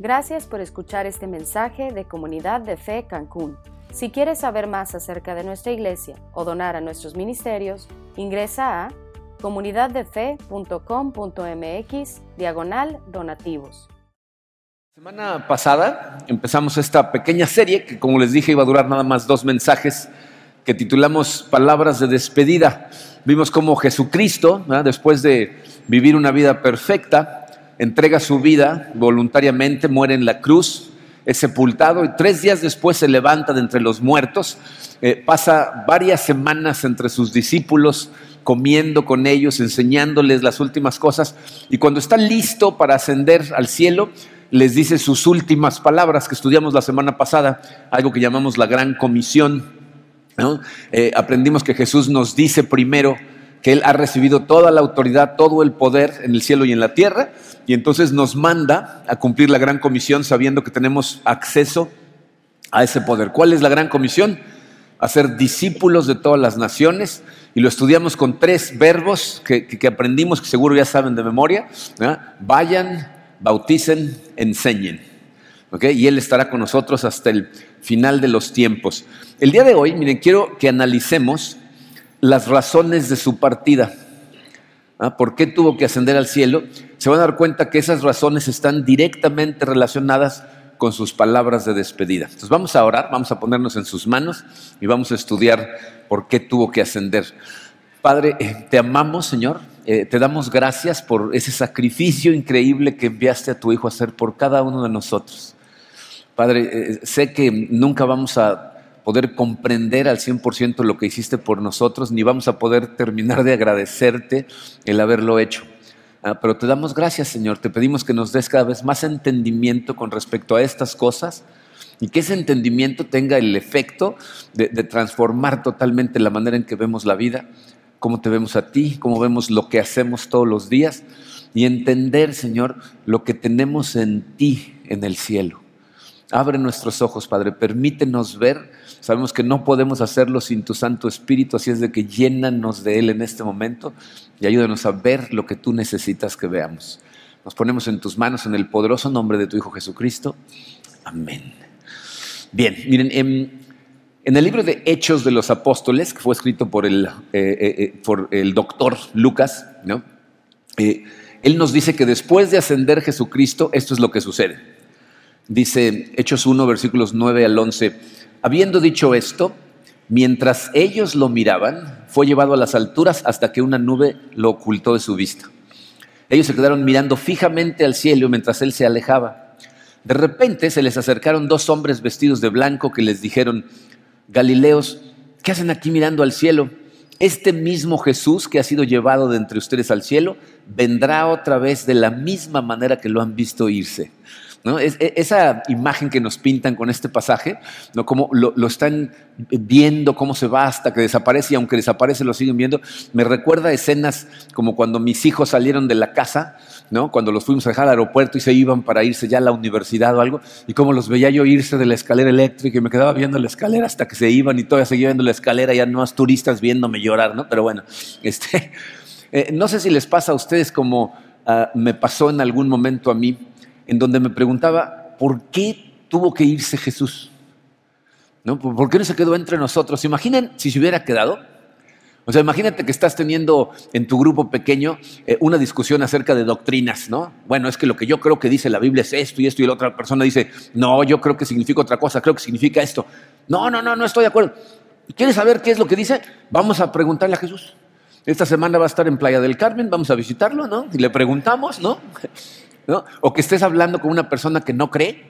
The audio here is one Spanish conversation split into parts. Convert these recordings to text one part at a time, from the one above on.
Gracias por escuchar este mensaje de Comunidad de Fe Cancún. Si quieres saber más acerca de nuestra iglesia o donar a nuestros ministerios, ingresa a comunidaddefe.com.mx diagonal donativos. Semana pasada empezamos esta pequeña serie que como les dije iba a durar nada más dos mensajes que titulamos Palabras de despedida. Vimos cómo Jesucristo, después de vivir una vida perfecta, entrega su vida voluntariamente, muere en la cruz, es sepultado y tres días después se levanta de entre los muertos, eh, pasa varias semanas entre sus discípulos, comiendo con ellos, enseñándoles las últimas cosas, y cuando está listo para ascender al cielo, les dice sus últimas palabras que estudiamos la semana pasada, algo que llamamos la gran comisión. Eh, aprendimos que Jesús nos dice primero que Él ha recibido toda la autoridad, todo el poder en el cielo y en la tierra, y entonces nos manda a cumplir la gran comisión sabiendo que tenemos acceso a ese poder. ¿Cuál es la gran comisión? Hacer discípulos de todas las naciones y lo estudiamos con tres verbos que, aprendimos, que seguro ya saben de memoria. Vayan, bauticen, enseñen. Y Él estará con nosotros hasta el final de los tiempos. El día de hoy, miren, quiero que analicemos las razones de su partida. ¿Por qué tuvo que ascender al cielo? Se van a dar cuenta que esas razones están directamente relacionadas con sus palabras de despedida. Entonces vamos a orar, vamos a ponernos en sus manos y vamos a estudiar por qué tuvo que ascender. Padre, eh, te amamos, Señor. Eh, te damos gracias por ese sacrificio increíble que enviaste a tu Hijo a hacer por cada uno de nosotros. Padre, eh, sé que nunca vamos a poder comprender al 100% lo que hiciste por nosotros, ni vamos a poder terminar de agradecerte el haberlo hecho. Ah, pero te damos gracias, Señor. Te pedimos que nos des cada vez más entendimiento con respecto a estas cosas y que ese entendimiento tenga el efecto de, transformar totalmente la manera en que vemos la vida, cómo te vemos a ti, cómo vemos lo que hacemos todos los días y entender, Señor, lo que tenemos en ti en el cielo. Abre nuestros ojos, Padre, permítenos ver. Sabemos que no podemos hacerlo sin tu Santo Espíritu, así es de que llénanos de Él en este momento y ayúdanos a ver lo que tú necesitas que veamos. Nos ponemos en tus manos en el poderoso nombre de tu Hijo Jesucristo. Amén. Bien, miren, en, el libro de Hechos de los Apóstoles, que fue escrito por el, eh, eh, eh, doctor Lucas, ¿no? él nos dice que después de ascender Jesucristo, esto es lo que sucede. Dice Hechos 1, versículos 9 al 11, habiendo dicho esto, mientras ellos lo miraban, fue llevado a las alturas hasta que una nube lo ocultó de su vista. Ellos se quedaron mirando fijamente al cielo mientras él se alejaba. De repente se les acercaron dos hombres vestidos de blanco que les dijeron, Galileos, ¿qué hacen aquí mirando al cielo? Este mismo Jesús que ha sido llevado de entre ustedes al cielo, vendrá otra vez de la misma manera que lo han visto irse. E, esa imagen que nos pintan con este pasaje, ¿no? como lo, están viendo, cómo se va hasta que desaparece y aunque desaparece lo siguen viendo, me recuerda escenas como cuando mis hijos salieron de la casa, ¿no? cuando los fuimos a dejar al aeropuerto y se iban para irse ya a la universidad o algo, y cómo los veía yo irse de la escalera eléctrica y me quedaba viendo la escalera hasta que se iban y todavía seguía viendo la escalera, ya no más turistas viéndome llorar, ¿no? Pero bueno, este, eh, no sé si les pasa a ustedes como ah, me pasó en algún momento a mí, en donde me preguntaba, ¿por qué tuvo que irse Jesús? ¿No? ¿Por qué no se quedó entre nosotros? Imaginen si se hubiera quedado. O sea, imagínate que estás teniendo en tu grupo pequeño eh, una discusión acerca de doctrinas, ¿no? Bueno, es que lo que yo creo que dice la Biblia es esto y esto, y la otra persona dice, no, yo creo que significa otra cosa, creo que significa esto. No, no, no, no estoy de acuerdo. ¿Quieres saber qué es lo que dice? Vamos a preguntarle a Jesús. Esta semana va a estar en Playa del Carmen, vamos a visitarlo, ¿no? Y le preguntamos, ¿no? O que estés hablando con una persona que no cree,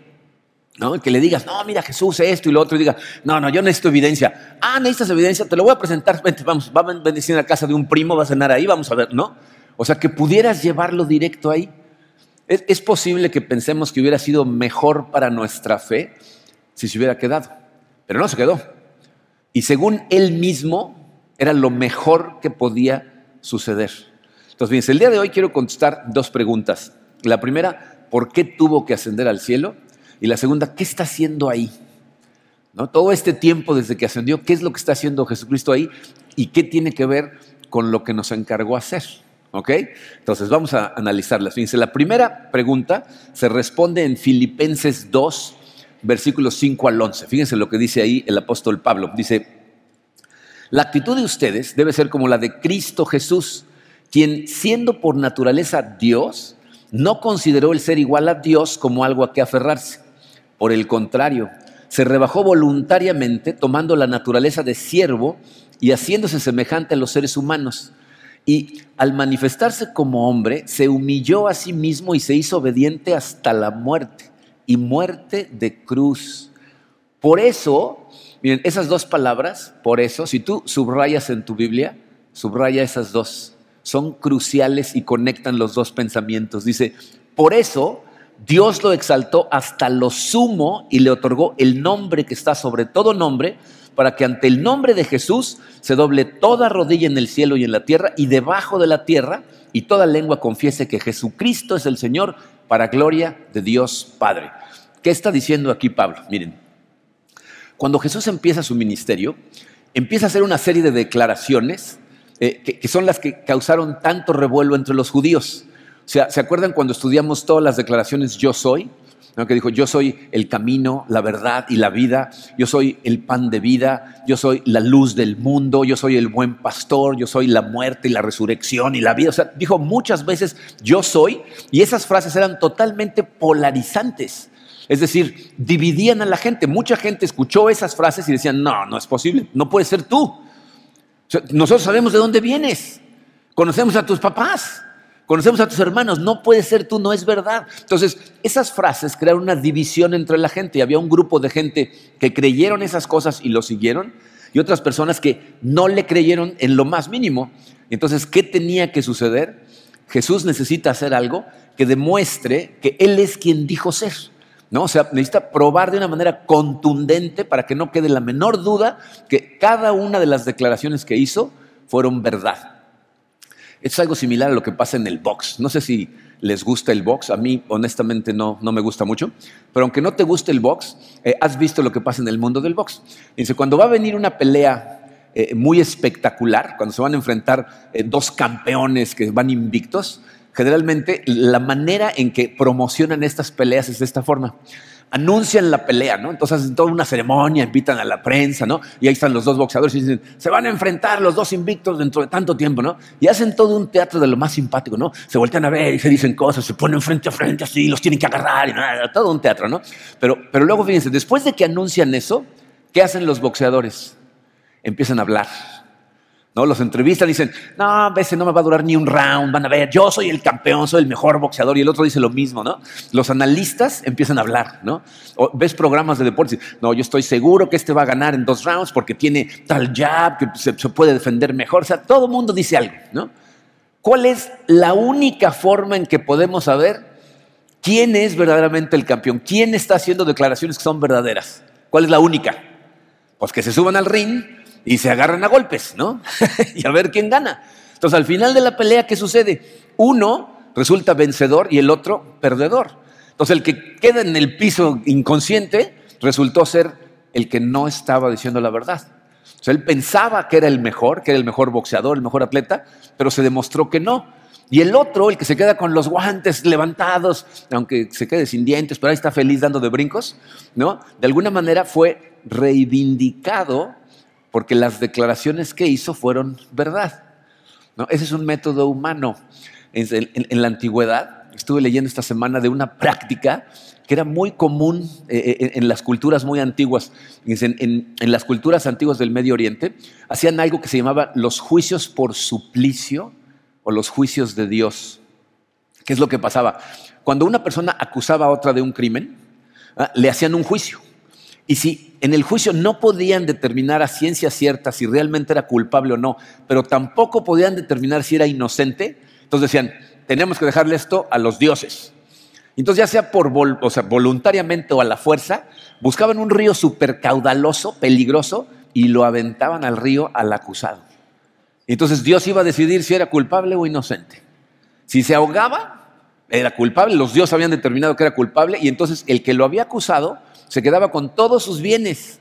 ¿no? Que le digas, no, mira Jesús, esto y lo otro, y diga, no, no, yo necesito evidencia. Ah, necesitas evidencia, te lo voy a presentar, vente, vamos, va a bendecir a la casa de un primo, va a cenar ahí, vamos a ver, ¿no? O sea, que pudieras llevarlo directo ahí. Es, es posible que pensemos que hubiera sido mejor para nuestra fe si se hubiera quedado, pero no se quedó. Y según él mismo, era lo mejor que podía suceder. Entonces, bien, el día de hoy quiero contestar dos preguntas. La primera, ¿por qué tuvo que ascender al cielo? Y la segunda, ¿qué está haciendo ahí? ¿No? Todo este tiempo desde que ascendió, ¿qué es lo que está haciendo Jesucristo ahí? ¿Y qué tiene que ver con lo que nos encargó hacer? ¿Ok? Entonces vamos a analizarlas. Fíjense, la primera pregunta se responde en Filipenses 2, versículos 5 al 11. Fíjense lo que dice ahí el apóstol Pablo. Dice, la actitud de ustedes debe ser como la de Cristo Jesús, quien siendo por naturaleza Dios, no consideró el ser igual a Dios como algo a que aferrarse. Por el contrario, se rebajó voluntariamente tomando la naturaleza de siervo y haciéndose semejante a los seres humanos. Y al manifestarse como hombre, se humilló a sí mismo y se hizo obediente hasta la muerte, y muerte de cruz. Por eso, miren, esas dos palabras, por eso, si tú subrayas en tu Biblia, subraya esas dos, son cruciales y conectan los dos pensamientos. Dice, por eso Dios lo exaltó hasta lo sumo y le otorgó el nombre que está sobre todo nombre, para que ante el nombre de Jesús se doble toda rodilla en el cielo y en la tierra y debajo de la tierra, y toda lengua confiese que Jesucristo es el Señor para gloria de Dios Padre. ¿Qué está diciendo aquí Pablo? Miren, cuando Jesús empieza su ministerio, empieza a hacer una serie de declaraciones eh, que, son las que causaron tanto revuelo entre los judíos. O sea, ¿se acuerdan cuando estudiamos todas las declaraciones yo soy? que dijo, yo soy el camino, la verdad y la vida, yo soy el pan de vida, yo soy la luz del mundo, yo soy el buen pastor, yo soy la muerte y la resurrección y la vida. O sea, dijo muchas veces yo soy y esas frases eran totalmente polarizantes. Es decir, dividían a la gente. Mucha gente escuchó esas frases y decían, no, no es posible, no puede ser tú. Nosotros sabemos de dónde vienes, conocemos a tus papás, Conocemos a tus hermanos, no puede ser tú, no es verdad. Entonces, esas frases crearon una división entre la gente. Había un grupo de gente que creyeron esas cosas y lo siguieron, y otras personas que no le creyeron en lo más mínimo. Entonces, ¿qué tenía que suceder? Jesús necesita hacer algo que demuestre que Él es quien dijo ser. ¿No? O sea, necesita probar de una manera contundente para que no quede la menor duda que cada una de las declaraciones que hizo fueron verdad. Es algo similar a lo que pasa en el box. No sé si les gusta el box, a mí honestamente no, no me gusta mucho, pero aunque no te guste el box, eh, has visto lo que pasa en el mundo del box. Dice, cuando va a venir una pelea eh, muy espectacular, cuando se van a enfrentar eh, dos campeones que van invictos, generalmente la manera en que promocionan estas peleas es de esta forma anuncian la pelea, ¿no? Entonces hacen toda una ceremonia, invitan a la prensa, ¿no? Y ahí están los dos boxeadores y dicen, se van a enfrentar los dos invictos dentro de tanto tiempo, ¿no? Y hacen todo un teatro de lo más simpático, ¿no? Se voltean a ver y se dicen cosas, se ponen frente a frente así, los tienen que agarrar y nada, todo un teatro, ¿no? Pero, pero luego fíjense, después de que anuncian eso, ¿qué hacen los boxeadores? Empiezan a hablar Los entrevistan y dicen, no, veces no me va a durar ni un round, van a ver, yo soy el campeón, soy el mejor boxeador, y el otro dice lo mismo, ¿no? Los analistas empiezan a hablar, ¿no? ves programas de deportes, no, yo estoy seguro que este va a ganar en dos rounds porque tiene tal jab que se, puede defender mejor, o sea, todo el mundo dice algo, ¿no? ¿Cuál es la única forma en que podemos saber quién es verdaderamente el campeón? ¿Quién está haciendo declaraciones que son verdaderas? ¿Cuál es la única? Pues que se suban al ring y se agarran a golpes, ¿no? y a ver quién gana. Entonces, al final de la pelea, ¿qué sucede? Uno resulta vencedor y el otro perdedor. Entonces, el que queda en el piso inconsciente resultó ser el que no estaba diciendo la verdad. O sea, él pensaba que era el mejor, que era el mejor boxeador, el mejor atleta, pero se demostró que no. Y el otro, el que se queda con los guantes levantados, aunque se quede sin dientes, pero ahí está feliz dando de brincos, ¿no? De alguna manera fue reivindicado porque las declaraciones que hizo fueron verdad. ¿no? Ese es un método humano. En, la antigüedad, estuve leyendo esta semana de una práctica que era muy común eh, eh, en, las culturas muy antiguas. En, las culturas antiguas del Medio Oriente, hacían algo que se llamaba los juicios por suplicio o los juicios de Dios. ¿Qué es lo que pasaba? Cuando una persona acusaba a otra de un crimen, ¿ah? le hacían un juicio. Y si en el juicio no podían determinar a ciencia cierta si realmente era culpable o no, pero tampoco podían determinar si era inocente, entonces decían, tenemos que dejarle esto a los dioses. Entonces, ya sea por voluntariamente o a la fuerza, buscaban un río súper caudaloso, peligroso, y lo aventaban al río al acusado. Entonces Dios iba a decidir si era culpable o inocente. Si se ahogaba, era culpable, los dioses habían determinado que era culpable, y entonces el que lo había acusado se quedaba con todos sus bienes.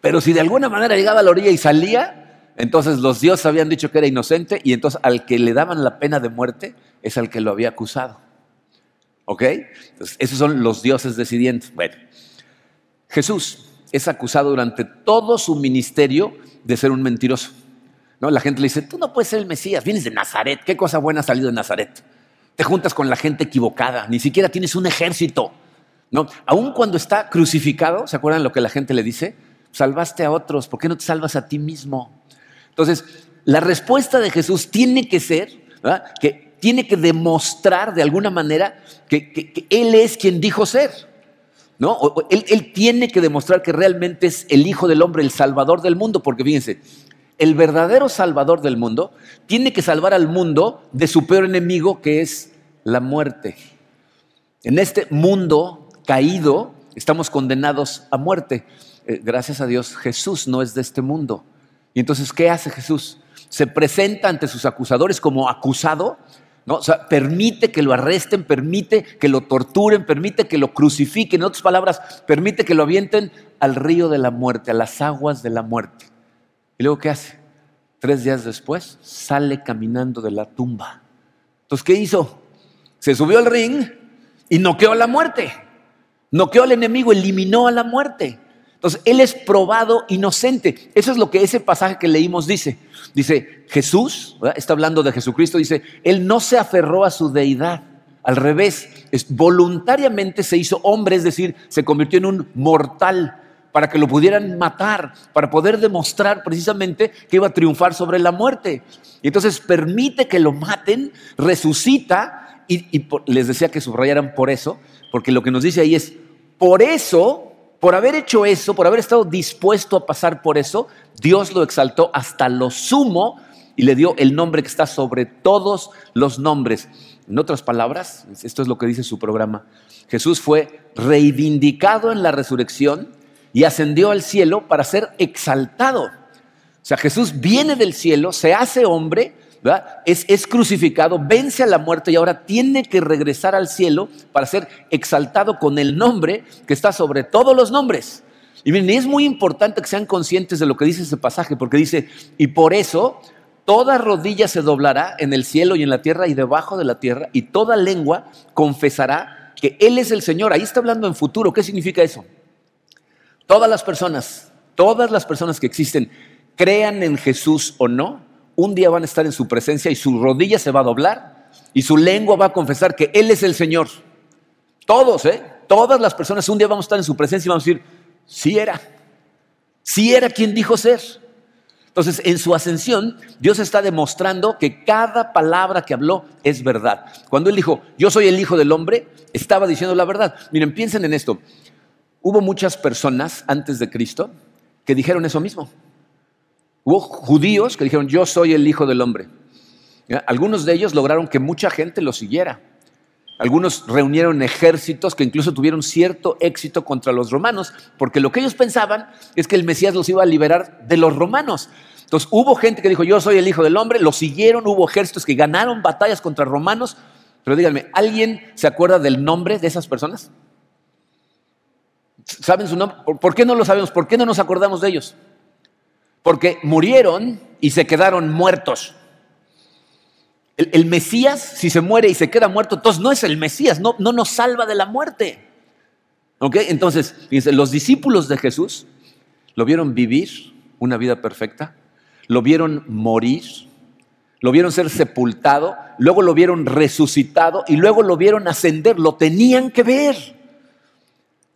Pero si de alguna manera llegaba a la orilla y salía, Entonces los dioses habían dicho que era inocente y entonces al que le daban la pena de muerte es al que lo había acusado. ¿Ok? Entonces, esos son los dioses decidientes. Bueno, Jesús es acusado durante todo su ministerio de ser un mentiroso. ¿No? La gente le dice, tú no puedes ser el Mesías, vienes de Nazaret, qué cosa buena ha salido de Nazaret. Te juntas con la gente equivocada, ni siquiera tienes un ejército. ¿No? Aun cuando está crucificado, ¿se acuerdan lo que la gente le dice? Salvaste a otros, ¿por qué no te salvas a ti mismo? Entonces, la respuesta de Jesús tiene que ser, que tiene que demostrar de alguna manera que, Él es quien dijo ser. ¿no? Él, él tiene que demostrar que realmente es el Hijo del Hombre, el Salvador del mundo, porque fíjense, el verdadero Salvador del mundo tiene que salvar al mundo de su peor enemigo, que es la muerte. En este mundo caído estamos condenados a muerte. Eh, gracias a Dios, Jesús no es de este mundo. Y entonces, ¿qué hace Jesús? Se presenta ante sus acusadores como acusado, ¿no? O sea, permite que lo arresten, permite que lo torturen, permite que lo crucifiquen, en otras palabras, permite que lo avienten al río de la muerte, a las aguas de la muerte. ¿Y luego qué hace? Tres días después sale caminando de la tumba. Entonces, ¿qué hizo? Se subió al ring y noqueó a la muerte. Noqueó al enemigo, eliminó a la muerte. Entonces, él es probado inocente. Eso es lo que ese pasaje que leímos dice. Dice, Jesús, está hablando de Jesucristo, dice, él no se aferró a su deidad. Al revés, voluntariamente se hizo hombre, es decir, se convirtió en un mortal para que lo pudieran matar, para poder demostrar precisamente que iba a triunfar sobre la muerte. Y entonces permite que lo maten, resucita, y les decía que subrayaran por eso, porque lo que nos dice ahí es, por eso por haber hecho eso, por haber estado dispuesto a pasar por eso, Dios lo exaltó hasta lo sumo y le dio el nombre que está sobre todos los nombres. En otras palabras, esto es lo que dice su programa, Jesús fue reivindicado en la resurrección y ascendió al cielo para ser exaltado. O sea, Jesús viene del cielo, se hace hombre, es, crucificado, vence a la muerte y ahora tiene que regresar al cielo para ser exaltado con el nombre que está sobre todos los nombres. Y es muy importante que sean conscientes de lo que dice ese pasaje, porque dice, y por eso toda rodilla se doblará en el cielo y en la tierra y debajo de la tierra, y toda lengua confesará que Él es el Señor. Ahí está hablando en futuro. ¿Qué significa eso? Todas las personas, todas las personas que existen, crean en Jesús o no, un día van a estar en su presencia y su rodilla se va a doblar y su lengua va a confesar que Él es el Señor. Todos, ¿eh? Todas las personas un día vamos a estar en su presencia y vamos a decir, sí era, sí era quien dijo ser. Entonces, en su ascensión, Dios está demostrando que cada palabra que habló es verdad. Cuando Él dijo, yo soy el Hijo del Hombre, estaba diciendo la verdad. Miren, piensen en esto. Hubo muchas personas antes de Cristo que dijeron eso mismo. Hubo judíos que dijeron, yo soy el Hijo del Hombre. Algunos de ellos lograron que mucha gente lo siguiera. Algunos reunieron ejércitos que incluso tuvieron cierto éxito contra los romanos, porque lo que ellos pensaban es que el Mesías los iba a liberar de los romanos. Entonces hubo gente que dijo, yo soy el Hijo del Hombre, lo siguieron, hubo ejércitos que ganaron batallas contra romanos, pero díganme, ¿alguien se acuerda del nombre de esas personas? ¿Saben su nombre? ¿Por qué no lo sabemos? ¿Por qué no nos acordamos de ellos? Porque murieron y se quedaron muertos. El, Mesías, si se muere y se queda muerto, entonces no es el Mesías, no, no nos salva de la muerte. ¿Ok? Entonces, fíjense, los discípulos de Jesús lo vieron vivir una vida perfecta, lo vieron morir, lo vieron ser sepultado, luego lo vieron resucitado y luego lo vieron ascender, lo tenían que ver.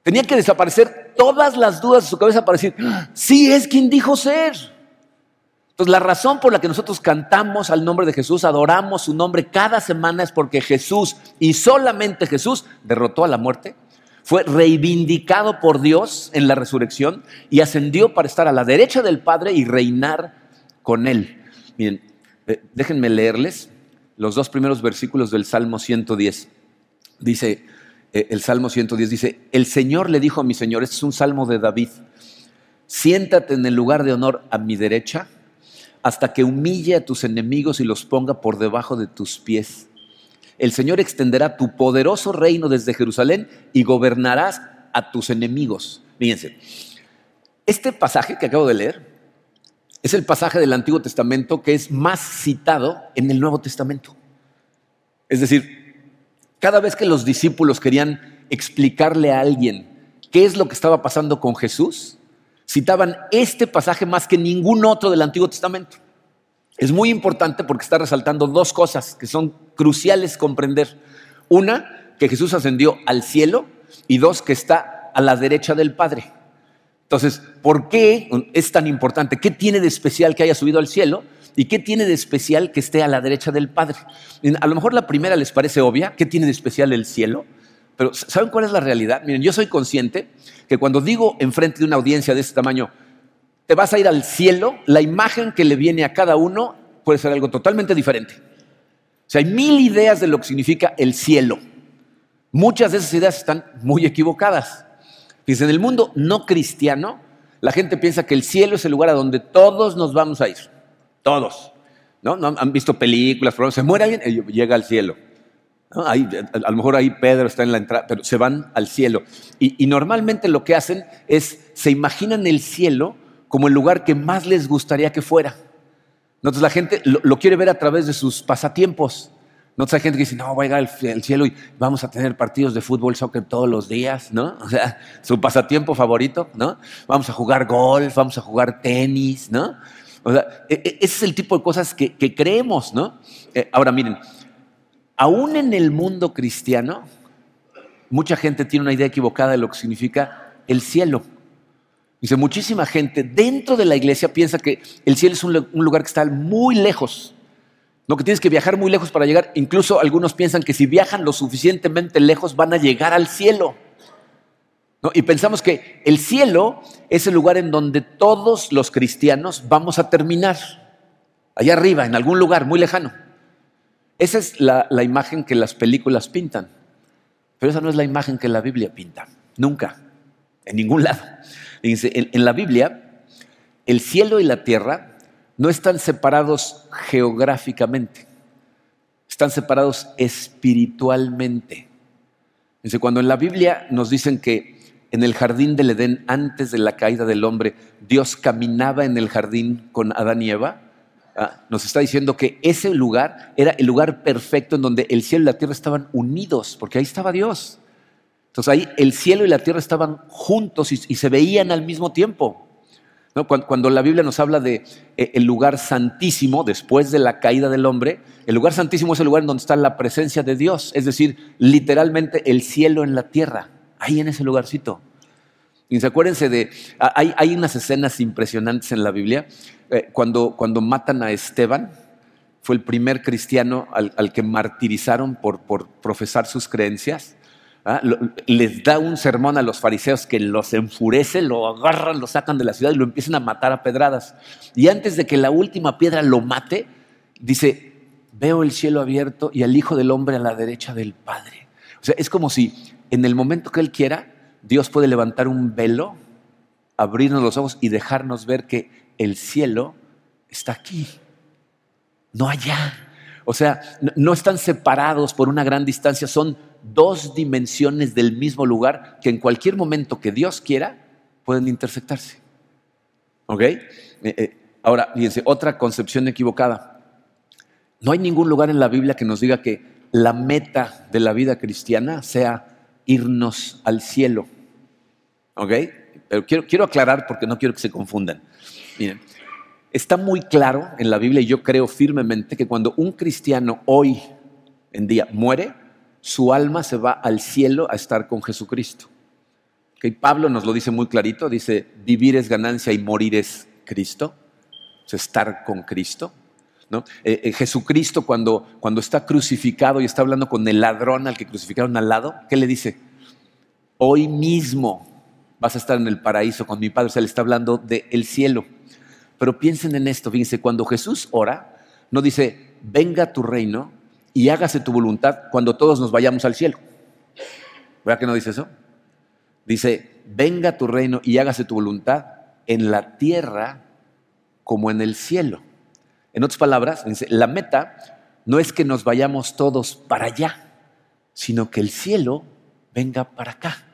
Tenían que desaparecer todas las dudas de su cabeza para decir, sí es quien dijo ser. Entonces, la razón por la que nosotros cantamos al nombre de Jesús, adoramos su nombre cada semana es porque Jesús y solamente Jesús derrotó a la muerte, fue reivindicado por Dios en la resurrección y ascendió para estar a la derecha del Padre y reinar con Él. Miren, eh, déjenme leerles los dos primeros versículos del Salmo 110. Dice, el Salmo 110 dice, el Señor le dijo a mi Señor, este es un salmo de David, siéntate en el lugar de honor a mi derecha hasta que humille a tus enemigos y los ponga por debajo de tus pies. El Señor extenderá tu poderoso reino desde Jerusalén y gobernarás a tus enemigos. Fíjense, este pasaje que acabo de leer es el pasaje del Antiguo Testamento que es más citado en el Nuevo Testamento. Es decir, cada vez que los discípulos querían explicarle a alguien qué es lo que estaba pasando con Jesús, citaban este pasaje más que ningún otro del Antiguo Testamento. Es muy importante porque está resaltando dos cosas que son cruciales comprender. Una, que Jesús ascendió al cielo y dos, que está a la derecha del Padre. Entonces, ¿por qué es tan importante? ¿Qué tiene de especial que haya subido al cielo? ¿Y qué tiene de especial que esté a la derecha del Padre? A lo mejor la primera les parece obvia, ¿qué tiene de especial el cielo? Pero ¿saben cuál es la realidad? Miren, yo soy consciente que cuando digo enfrente de una audiencia de este tamaño, te vas a ir al cielo, la imagen que le viene a cada uno puede ser algo totalmente diferente. O sea, hay mil ideas de lo que significa el cielo. Muchas de esas ideas están muy equivocadas. Dice, en el mundo no cristiano, la gente piensa que el cielo es el lugar a donde todos nos vamos a ir. Todos. ¿No? ¿No? Han visto películas, se muere alguien y llega al cielo. a lo mejor ahí Pedro está en la entrada, pero se van al cielo. Y, normalmente lo que hacen es, se imaginan el cielo como el lugar que más les gustaría que fuera. Entonces la gente lo quiere ver a través de sus pasatiempos. No hay gente que dice, no, voy a llegar al cielo y vamos a tener partidos de fútbol, soccer todos los días, ¿no? O sea, su pasatiempo favorito, ¿no? Vamos a jugar golf, vamos a jugar tenis, ¿no? O sea, e, e, ese es el tipo de cosas que, creemos, ¿no? Eh, ahora miren, aún en el mundo cristiano, mucha gente tiene una idea equivocada de lo que significa el cielo. Dice, muchísima gente dentro de la iglesia piensa que el cielo es un lugar que está muy lejos no, que tienes que viajar muy lejos para llegar. Incluso algunos piensan que si viajan lo suficientemente lejos van a llegar al cielo. Y pensamos que el cielo es el lugar en donde todos los cristianos vamos a terminar. Allá arriba, en algún lugar muy lejano. Esa es la, imagen que las películas pintan. Pero esa no es la imagen que la Biblia pinta. Nunca. En ningún lado. En la Biblia, el cielo y la tierra no están separados geográficamente, están separados espiritualmente. Cuando en la Biblia nos dicen que en el jardín del Edén, antes de la caída del hombre, Dios caminaba en el jardín con Adán y Eva, ¿ah? nos está diciendo que ese lugar era el lugar perfecto en donde el cielo y la tierra estaban unidos, porque ahí estaba Dios. Entonces ahí el cielo y la tierra estaban juntos y se veían al mismo tiempo. Cuando, la Biblia nos habla de eh, el lugar santísimo después de la caída del hombre, el lugar santísimo es el lugar en donde está la presencia de Dios, es decir, literalmente el cielo en la tierra, ahí en ese lugarcito. Y acuérdense de, hay, unas escenas impresionantes en la Biblia, eh, cuando, cuando matan a Esteban, fue el primer cristiano al, que martirizaron por, por profesar sus creencias. ¿Ah? les da un sermón a los fariseos que los enfurece, lo agarran, lo sacan de la ciudad y lo empiezan a matar a pedradas. Y antes de que la última piedra lo mate, dice, veo el cielo abierto y al Hijo del Hombre a la derecha del Padre. O sea, es como si en el momento que Él quiera, Dios puede levantar un velo, abrirnos los ojos y dejarnos ver que el cielo está aquí, no allá. O sea, no están separados por una gran distancia, son dos dimensiones del mismo lugar que en cualquier momento que Dios quiera pueden intersectarse. ¿Ok? Eh, eh, ahora, fíjense, otra concepción equivocada. No hay ningún lugar en la Biblia que nos diga que la meta de la vida cristiana sea irnos al cielo. ¿Ok? Pero quiero, quiero aclarar porque no quiero que se confundan. Miren, está muy claro en la Biblia y yo creo firmemente que cuando un cristiano hoy en día muere, su alma se va al cielo a estar con Jesucristo. Pablo nos lo dice muy clarito, dice, vivir es ganancia y morir es Cristo, es estar con Cristo. ¿no? Eh, eh, Jesucristo cuando, cuando está crucificado y está hablando con el ladrón al que crucificaron al lado, ¿qué le dice? Hoy mismo vas a estar en el paraíso con mi Padre, o sea, le está hablando del cielo. Pero piensen en esto, fíjense, cuando Jesús ora, no dice, venga tu reino, y hágase tu voluntad cuando todos nos vayamos al cielo. ¿Verdad que no dice eso? Dice, venga tu reino y hágase tu voluntad en la tierra como en el cielo. En otras palabras, la meta no es que nos vayamos todos para allá, sino que el cielo venga para acá.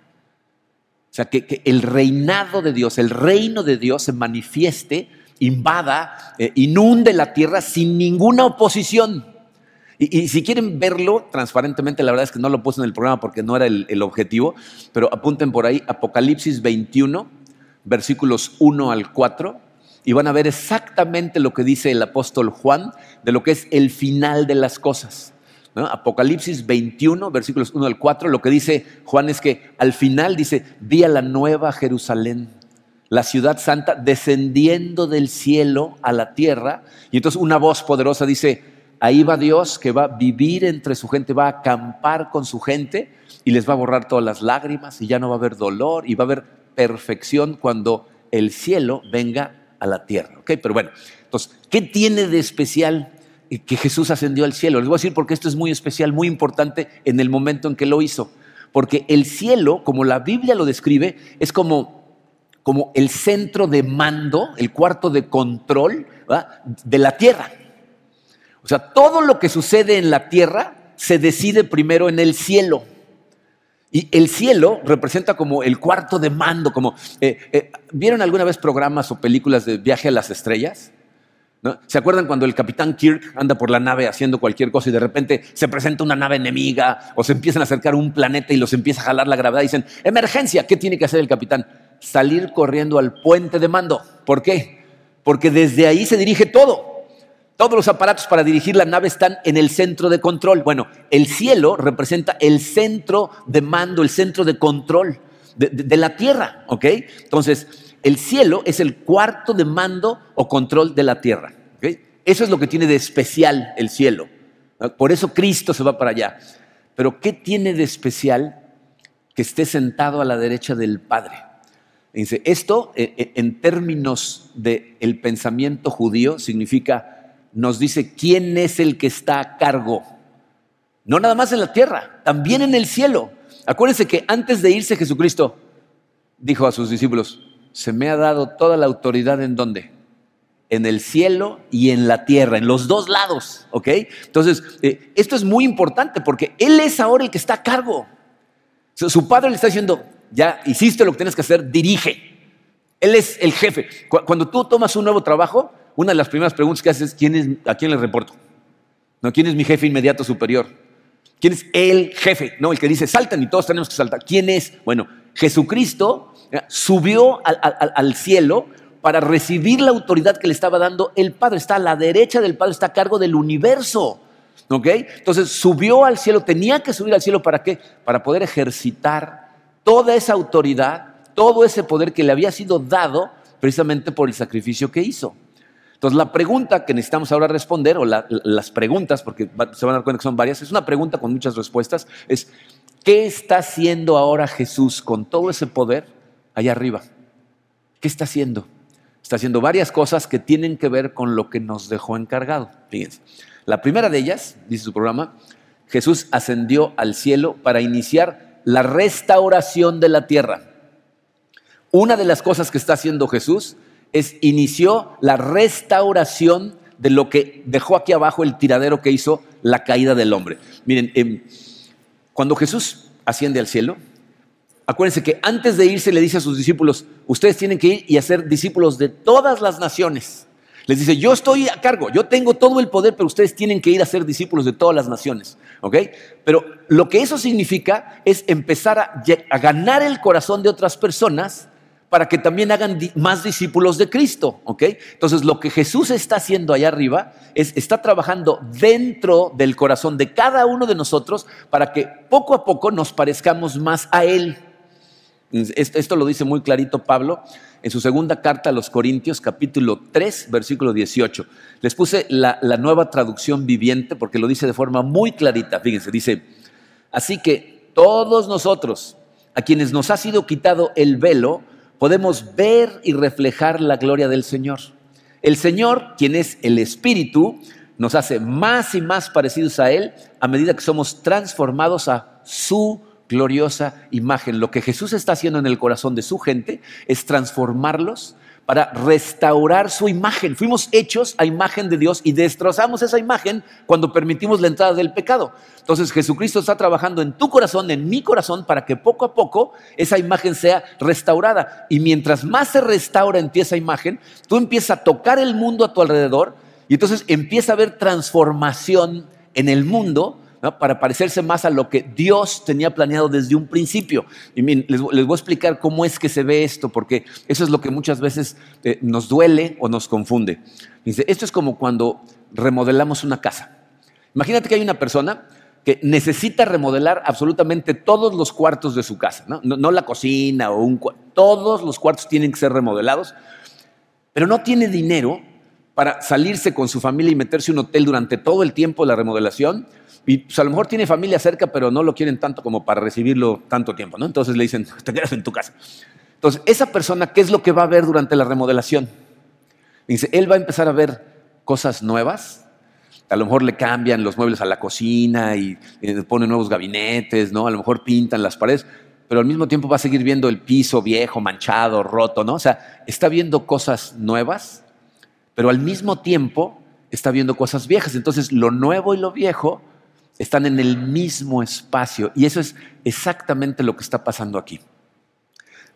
O sea, que, el reinado de Dios, el reino de Dios se manifieste invada, eh, inunde la tierra sin ninguna oposición. Y, si quieren verlo transparentemente, la verdad es que no lo puse en el programa porque no era el, objetivo, pero apunten por ahí Apocalipsis 21, versículos 1 al 4, y van a ver exactamente lo que dice el apóstol Juan de lo que es el final de las cosas. Apocalipsis 21, versículos 1 al 4, lo que dice Juan es que al final dice, vi a la nueva Jerusalén, la ciudad santa, descendiendo del cielo a la tierra. Y entonces una voz poderosa dice, ahí va Dios que va a vivir entre su gente, va a acampar con su gente y les va a borrar todas las lágrimas y ya no va a haber dolor y va a haber perfección cuando el cielo venga a la tierra. ¿Ok? Pero bueno, entonces, ¿qué tiene de especial que Jesús ascendió al cielo. Les voy a decir porque esto es muy especial, muy importante en el momento en que lo hizo. Porque el cielo, como la Biblia lo describe, es como, como el centro de mando, el cuarto de control de la tierra. O sea, todo lo que sucede en la tierra se decide primero en el cielo. Y el cielo representa como el cuarto de mando, como... Eh, eh, ¿Vieron alguna vez programas o películas de viaje a las estrellas? ¿Se acuerdan cuando el capitán Kirk anda por la nave haciendo cualquier cosa y de repente se presenta una nave enemiga o se empiezan a acercar un planeta y los empieza a jalar la gravedad dicen, emergencia, ¿qué tiene que hacer el capitán? Salir corriendo al puente de mando. ¿Por qué? Porque desde ahí se dirige todo. Todos los aparatos para dirigir la nave están en el centro de control. Bueno, el cielo representa el centro de mando, el centro de control de, la tierra, ¿ok? Entonces, el cielo es el cuarto de mando o control de la tierra. Eso es lo que tiene de especial el cielo. Por eso Cristo se va para allá. Pero ¿qué tiene de especial que esté sentado a la derecha del Padre? Dice, esto eh, eh, en términos del pensamiento judío significa, nos dice quién es el que está a cargo. No nada más en la tierra, también en el cielo. Acuérdense que antes de irse Jesucristo dijo a sus discípulos, se me ha dado toda la autoridad en dónde? En el cielo y en la tierra, en los dos lados, ¿ok? Entonces, eh, esto es muy importante porque Él es ahora el que está a cargo. Su padre le está diciendo, ya hiciste lo que tienes que hacer, dirige. Él es el jefe. Cuando tú tomas un nuevo trabajo, una de las primeras preguntas que haces es, ¿quién es ¿a quién le reporto? No, ¿quién es mi jefe inmediato superior? ¿Quién es el jefe? No, el que dice, saltan y todos tenemos que saltar. ¿Quién es? Bueno, Jesucristo subió al, cielo para recibir la autoridad que le estaba dando el Padre. Está a la derecha del Padre, está a cargo del universo. ¿Ok? Entonces subió al cielo, tenía que subir al cielo para qué? Para poder ejercitar toda esa autoridad, todo ese poder que le había sido dado precisamente por el sacrificio que hizo. Entonces la pregunta que necesitamos ahora responder, o las preguntas, porque se van a dar cuenta que son varias, es una pregunta con muchas respuestas, es ¿qué está haciendo ahora Jesús con todo ese poder allá arriba. ¿Qué está haciendo? Está haciendo varias cosas que tienen que ver con lo que nos dejó encargado. Fíjense. La primera de ellas, dice su programa, Jesús ascendió al cielo para iniciar la restauración de la tierra. Una de las cosas que está haciendo Jesús es inició la restauración de lo que dejó aquí abajo el tiradero que hizo la caída del hombre. Miren, em, cuando Jesús asciende al cielo, Acuérdense que antes de irse le dice a sus discípulos, ustedes tienen que ir y hacer discípulos de todas las naciones. Les dice, yo estoy a cargo, yo tengo todo el poder, pero ustedes tienen que ir a ser discípulos de todas las naciones. ¿Ok? Pero lo que eso significa es empezar a, ganar el corazón de otras personas para que también hagan más discípulos de Cristo, ¿ok? Entonces lo que Jesús está haciendo allá arriba es, está trabajando dentro del corazón de cada uno de nosotros para que poco a poco nos parezcamos más a Él. Esto lo dice muy clarito Pablo en su segunda carta a los Corintios, capítulo 3, versículo 18. Les puse la, nueva traducción viviente porque lo dice de forma muy clarita. Fíjense, dice, así que todos nosotros, a quienes nos ha sido quitado el velo, podemos ver y reflejar la gloria del Señor. El Señor, quien es el Espíritu, nos hace más y más parecidos a Él a medida que somos transformados a su gloriosa imagen. Lo que Jesús está haciendo en el corazón de su gente es transformarlos para restaurar su imagen. Fuimos hechos a imagen de Dios y destrozamos esa imagen cuando permitimos la entrada del pecado. Entonces Jesucristo está trabajando en tu corazón, en mi corazón, para que poco a poco esa imagen sea restaurada. Y mientras más se restaura en ti esa imagen, tú empiezas a tocar el mundo a tu alrededor y entonces empieza a haber transformación en el mundo para parecerse más a lo que Dios tenía planeado desde un principio. Y les, voy a explicar cómo es que se ve esto, porque eso es lo que muchas veces eh, nos duele o nos confunde. Dice, esto es como cuando remodelamos una casa. Imagínate que hay una persona que necesita remodelar absolutamente todos los cuartos de su casa, no, la cocina o un todos los cuartos tienen que ser remodelados, pero no tiene dinero para salirse con su familia y meterse en un hotel durante todo el tiempo de la remodelación y pues, a lo mejor tiene familia cerca, pero no lo quieren tanto como para recibirlo tanto tiempo, ¿no? Entonces le dicen, te quedas en tu casa. Entonces, esa persona, ¿qué es lo que va a ver durante la remodelación? Dice, él va a empezar a ver cosas nuevas. A lo mejor le cambian los muebles a la cocina y, y ponen nuevos gabinetes, ¿no? A lo mejor pintan las paredes, pero al mismo tiempo va a seguir viendo el piso viejo, manchado, roto, ¿no? O sea, está viendo cosas nuevas, pero al mismo tiempo está viendo cosas viejas. Entonces, lo nuevo y lo viejo están en el mismo espacio. Y eso es exactamente lo que está pasando aquí.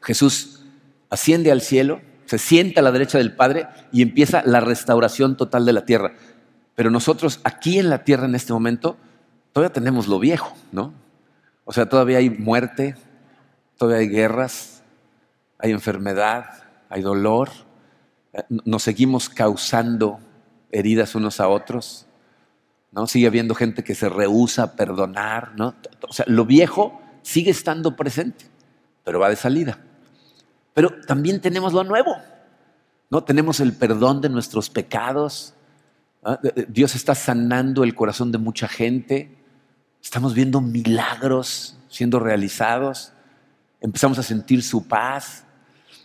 Jesús asciende al cielo, se sienta a la derecha del Padre y empieza la restauración total de la tierra. Pero nosotros aquí en la tierra en este momento todavía tenemos lo viejo, ¿no? O sea, todavía hay muerte, todavía hay guerras, hay enfermedad, hay dolor, nos seguimos causando heridas unos a otros. ¿No? Sigue habiendo gente que se rehúsa a perdonar, ¿no? O sea, lo viejo sigue estando presente, pero va de salida. Pero también tenemos lo nuevo, ¿no? Tenemos el perdón de nuestros pecados. Dios está sanando el corazón de mucha gente. Estamos viendo milagros siendo realizados. Empezamos a sentir su paz.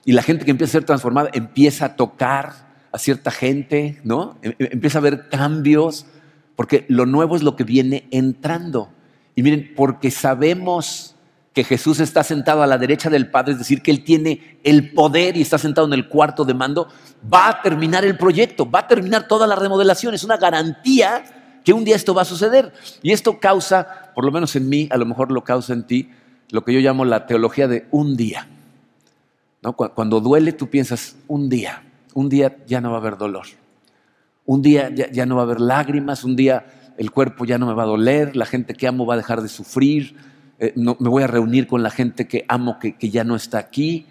Y la gente que empieza a ser transformada empieza a tocar a cierta gente, ¿no? Em, em, empieza a ver cambios porque lo nuevo es lo que viene entrando. Y miren, porque sabemos que Jesús está sentado a la derecha del Padre, es decir, que Él tiene el poder y está sentado en el cuarto de mando, va a terminar el proyecto, va a terminar toda la remodelación. Es una garantía que un día esto va a suceder. Y esto causa, por lo menos en mí, a lo mejor lo causa en ti, lo que yo llamo la teología de un día. Cuando duele, tú piensas, un día, un día ya no va a haber dolor. Un día ya, no va a haber lágrimas, un día el cuerpo ya no me va a doler, la gente que amo va a dejar de sufrir, eh, me voy a reunir con la gente que amo que, ya no está aquí.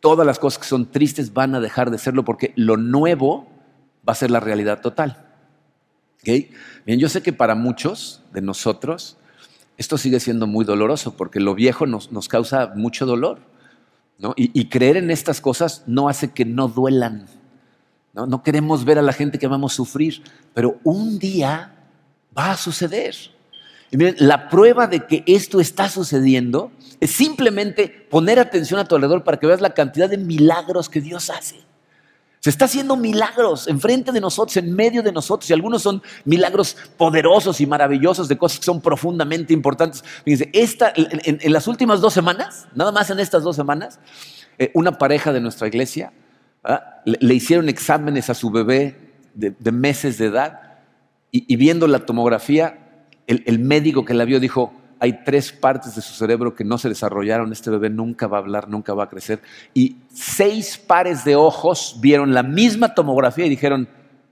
Todas las cosas que son tristes van a dejar de serlo porque lo nuevo va a ser la realidad total. Bien, yo sé que para muchos de nosotros esto sigue siendo muy doloroso porque lo viejo nos, causa mucho dolor. y creer en estas cosas no hace que no duelan. ¿No? queremos ver a la gente que amamos sufrir, pero un día va a suceder. Y miren, la prueba de que esto está sucediendo es simplemente poner atención a tu alrededor para que veas la cantidad de milagros que Dios hace. Se está haciendo milagros enfrente de nosotros, en medio de nosotros, y algunos son milagros poderosos y maravillosos de cosas que son profundamente importantes. Fíjense, en, las últimas dos semanas, nada más en estas dos semanas, eh, una pareja de nuestra iglesia ¿ah? Le, hicieron exámenes a su bebé de, meses de edad y, viendo la tomografía, el, médico que la vio dijo, hay tres partes de su cerebro que no se desarrollaron, este bebé nunca va a hablar, nunca va a crecer. Y seis pares de ojos vieron la misma tomografía y dijeron,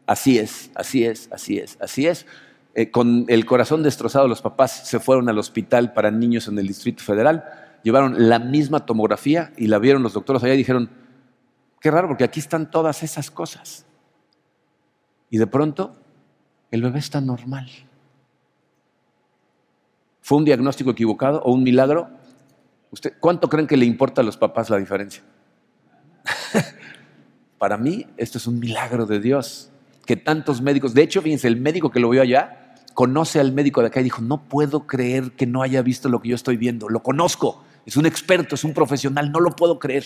así es, así es, así es, así es. Eh, con el corazón destrozado, los papás se fueron al hospital para niños en el Distrito Federal, llevaron la misma tomografía y la vieron los doctores allá y dijeron, Qué raro, porque aquí están todas esas cosas. Y de pronto, el bebé está normal. ¿Fue un diagnóstico equivocado o un milagro? ¿Usted, ¿Cuánto creen que le importa a los papás la diferencia? Para mí, esto es un milagro de Dios. Que tantos médicos, de hecho, fíjense, el médico que lo vio allá, conoce al médico de acá y dijo, no puedo creer que no haya visto lo que yo estoy viendo. Lo conozco, es un experto, es un profesional, no lo puedo creer.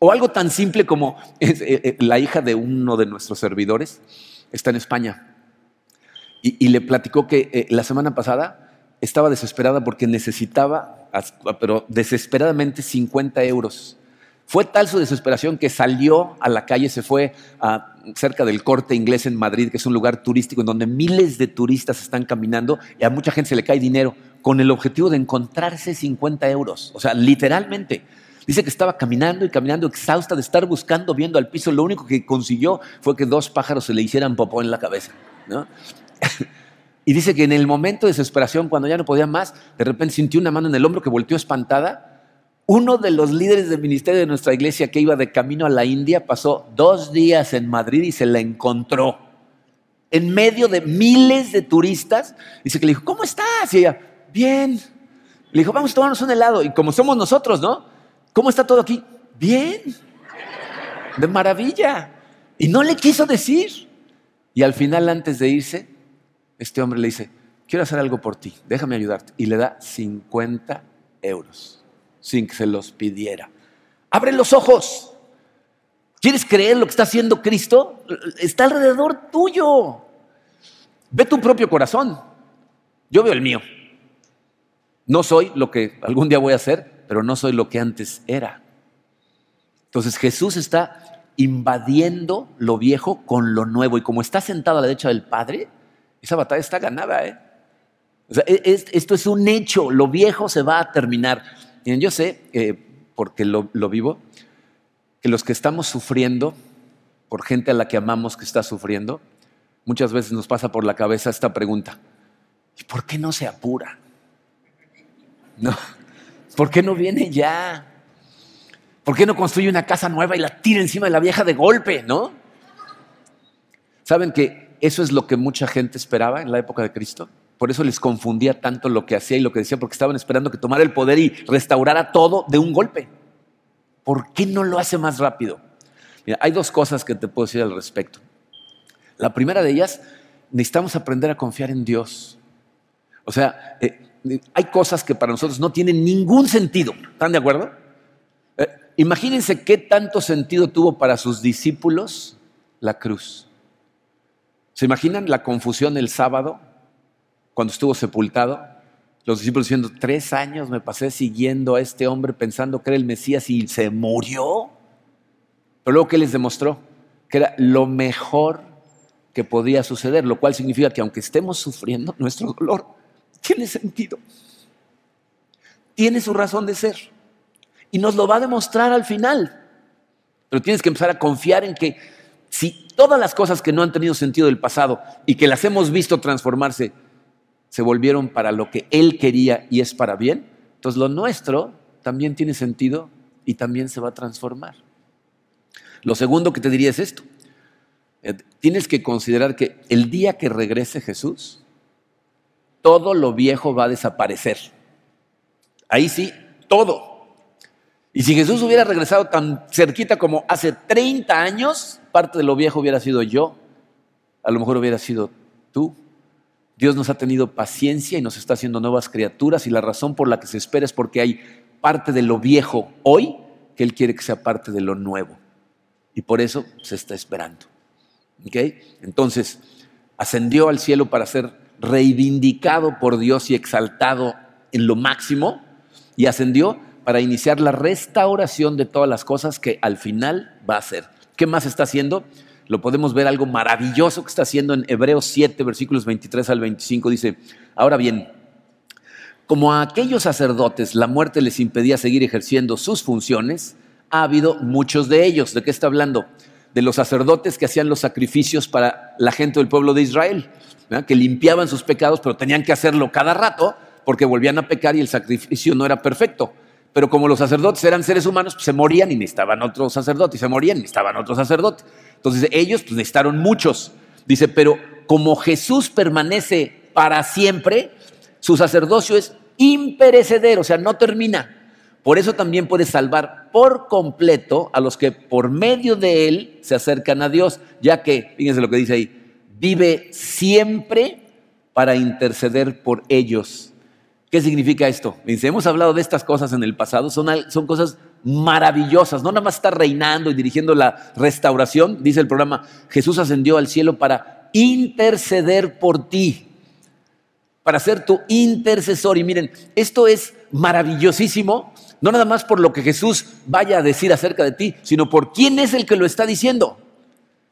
O algo tan simple como eh, eh, la hija de uno de nuestros servidores está en España y, le platicó que eh, la semana pasada estaba desesperada porque necesitaba, pero desesperadamente 50 euros Fue tal su desesperación que salió a la calle, se fue cerca del corte inglés en Madrid, que es un lugar turístico en donde miles de turistas están caminando y a mucha gente se le cae dinero con el objetivo de encontrarse 50 euros. O sea, literalmente. Dice que estaba caminando y caminando exhausta de estar buscando, viendo al piso. Lo único que consiguió fue que dos pájaros se le hicieran popó en la cabeza. y dice que en el momento de desesperación, cuando ya no podía más, de repente sintió una mano en el hombro que volteó espantada uno de los líderes del ministerio de nuestra iglesia que iba de camino a la India pasó dos días en Madrid y se la encontró. En medio de miles de turistas, dice que le dijo, ¿cómo estás? Y ella, bien. Le dijo, vamos a tomarnos un helado. Y como somos nosotros, ¿no? ¿Cómo está todo aquí? Bien. De maravilla. Y no le quiso decir. Y al final, antes de irse, este hombre le dice, quiero hacer algo por ti, déjame ayudarte. Y le da 50 euros sin que se los pidiera. Abre los ojos. ¿Quieres creer lo que está haciendo Cristo? Está alrededor tuyo. Ve tu propio corazón. Yo veo el mío. No soy lo que algún día voy a ser, pero no soy lo que antes era. Entonces Jesús está invadiendo lo viejo con lo nuevo. Y como está sentado a la derecha del Padre, esa batalla está ganada. ¿eh? E, esto es un hecho. Lo viejo se va a terminar yo sé, eh, porque lo, lo vivo, que los que estamos sufriendo, por gente a la que amamos que está sufriendo, muchas veces nos pasa por la cabeza esta pregunta, ¿y por qué no se apura? No, ¿por qué no viene ya? ¿Por qué no construye una casa nueva y la tira encima de la vieja de golpe, no? ¿Saben que eso es lo que mucha gente esperaba en la época de Cristo? Por eso les confundía tanto lo que hacía y lo que decía, porque estaban esperando que tomara el poder y restaurara todo de un golpe. ¿Por qué no lo hace más rápido? Mira, hay dos cosas que te puedo decir al respecto. La primera de ellas, necesitamos aprender a confiar en Dios. O sea, eh, hay cosas que para nosotros no tienen ningún sentido. ¿Están de acuerdo? Eh, imagínense qué tanto sentido tuvo para sus discípulos la cruz. ¿Se imaginan la confusión el sábado cuando estuvo sepultado, los discípulos diciendo, tres años me pasé siguiendo a este hombre pensando que era el Mesías y se murió. Pero luego, ¿qué les demostró? Que era lo mejor que podía suceder, lo cual significa que aunque estemos sufriendo, nuestro dolor tiene sentido. Tiene su razón de ser. Y nos lo va a demostrar al final. Pero tienes que empezar a confiar en que si todas las cosas que no han tenido sentido del pasado y que las hemos visto transformarse, se volvieron para lo que Él quería y es para bien, entonces lo nuestro también tiene sentido y también se va a transformar. Lo segundo que te diría es esto. Eh, tienes que considerar que el día que regrese Jesús, todo lo viejo va a desaparecer. Ahí sí, todo. Y si Jesús hubiera regresado tan cerquita como hace 30 años, parte de lo viejo hubiera sido yo, a lo mejor hubiera sido tú, Dios nos ha tenido paciencia y nos está haciendo nuevas criaturas y la razón por la que se espera es porque hay parte de lo viejo hoy que Él quiere que sea parte de lo nuevo. Y por eso se está esperando. Entonces, ascendió al cielo para ser reivindicado por Dios y exaltado en lo máximo y ascendió para iniciar la restauración de todas las cosas que al final va a hacer. ¿Qué más está haciendo? lo podemos ver algo maravilloso que está haciendo en Hebreos 7, versículos 23 al 25. Dice, ahora bien, como a aquellos sacerdotes la muerte les impedía seguir ejerciendo sus funciones, ha habido muchos de ellos. ¿De qué está hablando? De los sacerdotes que hacían los sacrificios para la gente del pueblo de Israel, que limpiaban sus pecados, pero tenían que hacerlo cada rato porque volvían a pecar y el sacrificio no era perfecto. Pero como los sacerdotes eran seres humanos, pues se morían y necesitaban otro sacerdote, y se morían y necesitaban otro sacerdote. Entonces ellos pues, necesitaron muchos. Dice, pero como Jesús permanece para siempre, su sacerdocio es imperecedero, o sea, no termina. Por eso también puede salvar por completo a los que por medio de él se acercan a Dios, ya que, fíjense lo que dice ahí, vive siempre para interceder por ellos. ¿Qué significa esto? Hemos hablado de estas cosas en el pasado, son, son cosas maravillosas, no nada más está reinando y dirigiendo la restauración, dice el programa, Jesús ascendió al cielo para interceder por ti, para ser tu intercesor. Y miren, esto es maravillosísimo, no nada más por lo que Jesús vaya a decir acerca de ti, sino por quién es el que lo está diciendo.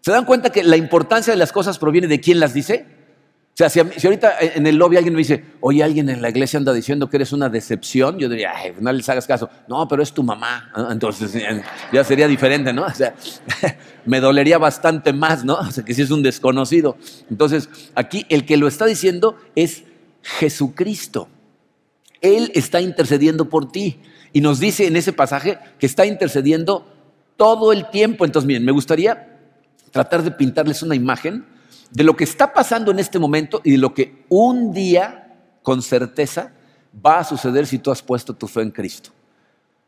¿Se dan cuenta que la importancia de las cosas proviene de quién las dice? O sea, si, ahorita en el lobby alguien me dice, oye, alguien en la iglesia anda diciendo que eres una decepción, yo diría, Ay, no les hagas caso. No, pero es tu mamá. Entonces ya sería diferente, ¿no? O sea, me dolería bastante más, ¿no? O sea, que si es un desconocido. Entonces, aquí el que lo está diciendo es Jesucristo. Él está intercediendo por ti. Y nos dice en ese pasaje que está intercediendo todo el tiempo. Entonces, miren, me gustaría tratar de pintarles una imagen de lo que está pasando en este momento y de lo que un día, con certeza, va a suceder si tú has puesto tu fe en Cristo.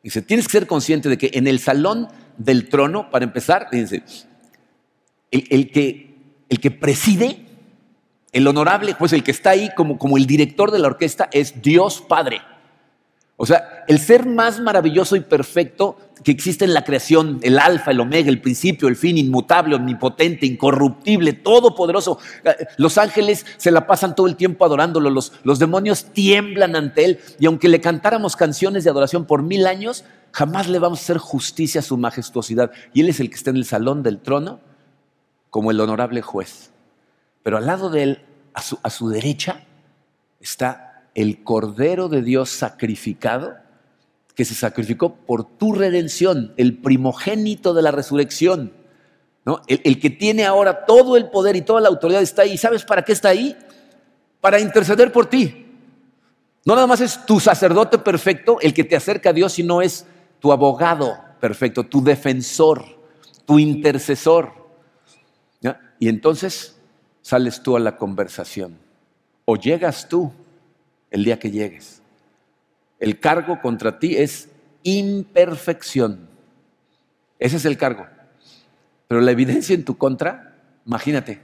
Dice, tienes que ser consciente de que en el salón del trono, para empezar, dice, el, que, el que preside, el honorable, pues el que está ahí como, como el director de la orquesta es Dios Padre. O sea, el ser más maravilloso y perfecto que existe en la creación, el alfa, el omega, el principio, el fin, inmutable, omnipotente, incorruptible, todopoderoso. Los ángeles se la pasan todo el tiempo adorándolo, los, los demonios tiemblan ante él y aunque le cantáramos canciones de adoración por mil años, jamás le vamos a hacer justicia a su majestuosidad. Y él es el que está en el salón del trono como el honorable juez. Pero al lado de él, a su, a su derecha, está el Cordero de Dios sacrificado, que se sacrificó por tu redención, el primogénito de la resurrección, el, que tiene ahora todo el poder y toda la autoridad está ahí. ¿Sabes para qué está ahí? Para interceder por ti. No nada más es tu sacerdote perfecto el que te acerca a Dios, sino es tu abogado perfecto, tu defensor, tu intercesor. Y entonces sales tú a la conversación. O llegas tú el día que llegues. El cargo contra ti es imperfección. Ese es el cargo. Pero la evidencia en tu contra, imagínate,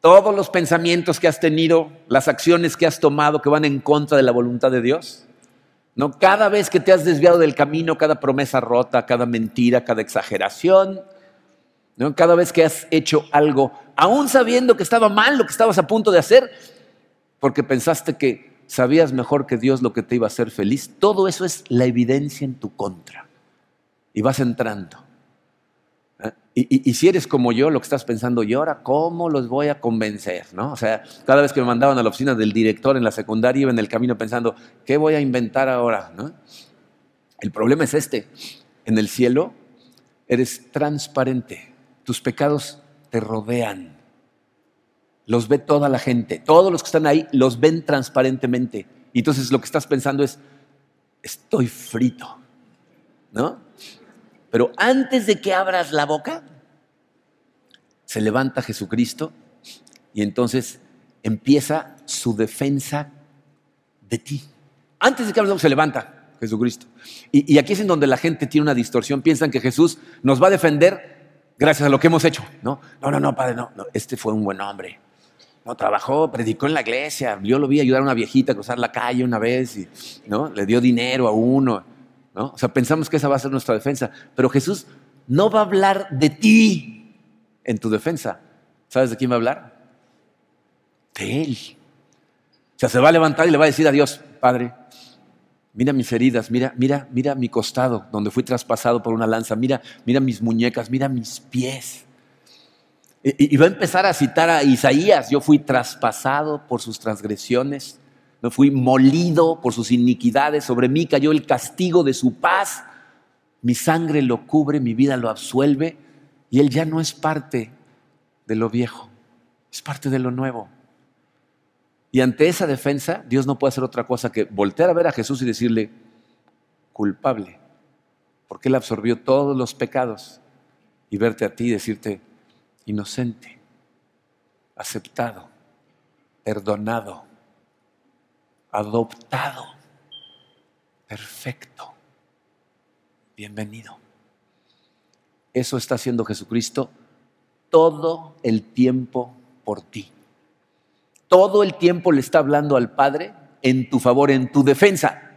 todos los pensamientos que has tenido, las acciones que has tomado que van en contra de la voluntad de Dios, ¿no? Cada vez que te has desviado del camino, cada promesa rota, cada mentira, cada exageración, ¿no? Cada vez que has hecho algo, aún sabiendo que estaba mal lo que estabas a punto de hacer, porque pensaste que sabías mejor que Dios lo que te iba a hacer feliz. Todo eso es la evidencia en tu contra. Y vas entrando. ¿eh? Y, si eres como yo, lo que estás pensando, ¿y ahora cómo los voy a convencer? ¿no? O sea, cada vez que me mandaban a la oficina del director en la secundaria, iba en el camino pensando, ¿qué voy a inventar ahora? El problema es este. En el cielo eres transparente. Tus pecados te rodean los ve toda la gente, todos los que están ahí los ven transparentemente. Y entonces lo que estás pensando es, estoy frito, ¿no? Pero antes de que abras la boca, se levanta Jesucristo y entonces empieza su defensa de ti. Antes de que abras la boca, se levanta Jesucristo. Y, y aquí es en donde la gente tiene una distorsión. Piensan que Jesús nos va a defender gracias a lo que hemos hecho. No, no, no, no, Padre, no, no. Este fue un buen hombre no, trabajó, predicó en la iglesia. Yo lo vi ayudar a una viejita a cruzar la calle una vez y ¿no? le dio dinero a uno. ¿no? O sea, pensamos que esa va a ser nuestra defensa. Pero Jesús no va a hablar de ti en tu defensa. ¿Sabes de quién va a hablar? De Él. O sea, se va a levantar y le va a decir a Dios, Padre, mira mis heridas, mira, mira, mira mi costado, donde fui traspasado por una lanza, mira, mira mis muñecas, mira mis pies. Y, va a empezar a citar a Isaías, yo fui traspasado por sus transgresiones, no fui molido por sus iniquidades, sobre mí cayó el castigo de su paz, mi sangre lo cubre, mi vida lo absuelve, y él ya no es parte de lo viejo, es parte de lo nuevo. Y ante esa defensa, Dios no puede hacer otra cosa que voltear a ver a Jesús y decirle, culpable, porque Él absorbió todos los pecados, y verte a ti y decirte, inocente, aceptado, perdonado, adoptado, perfecto, bienvenido. Eso está haciendo Jesucristo todo el tiempo por ti. Todo el tiempo le está hablando al Padre en tu favor, en tu defensa.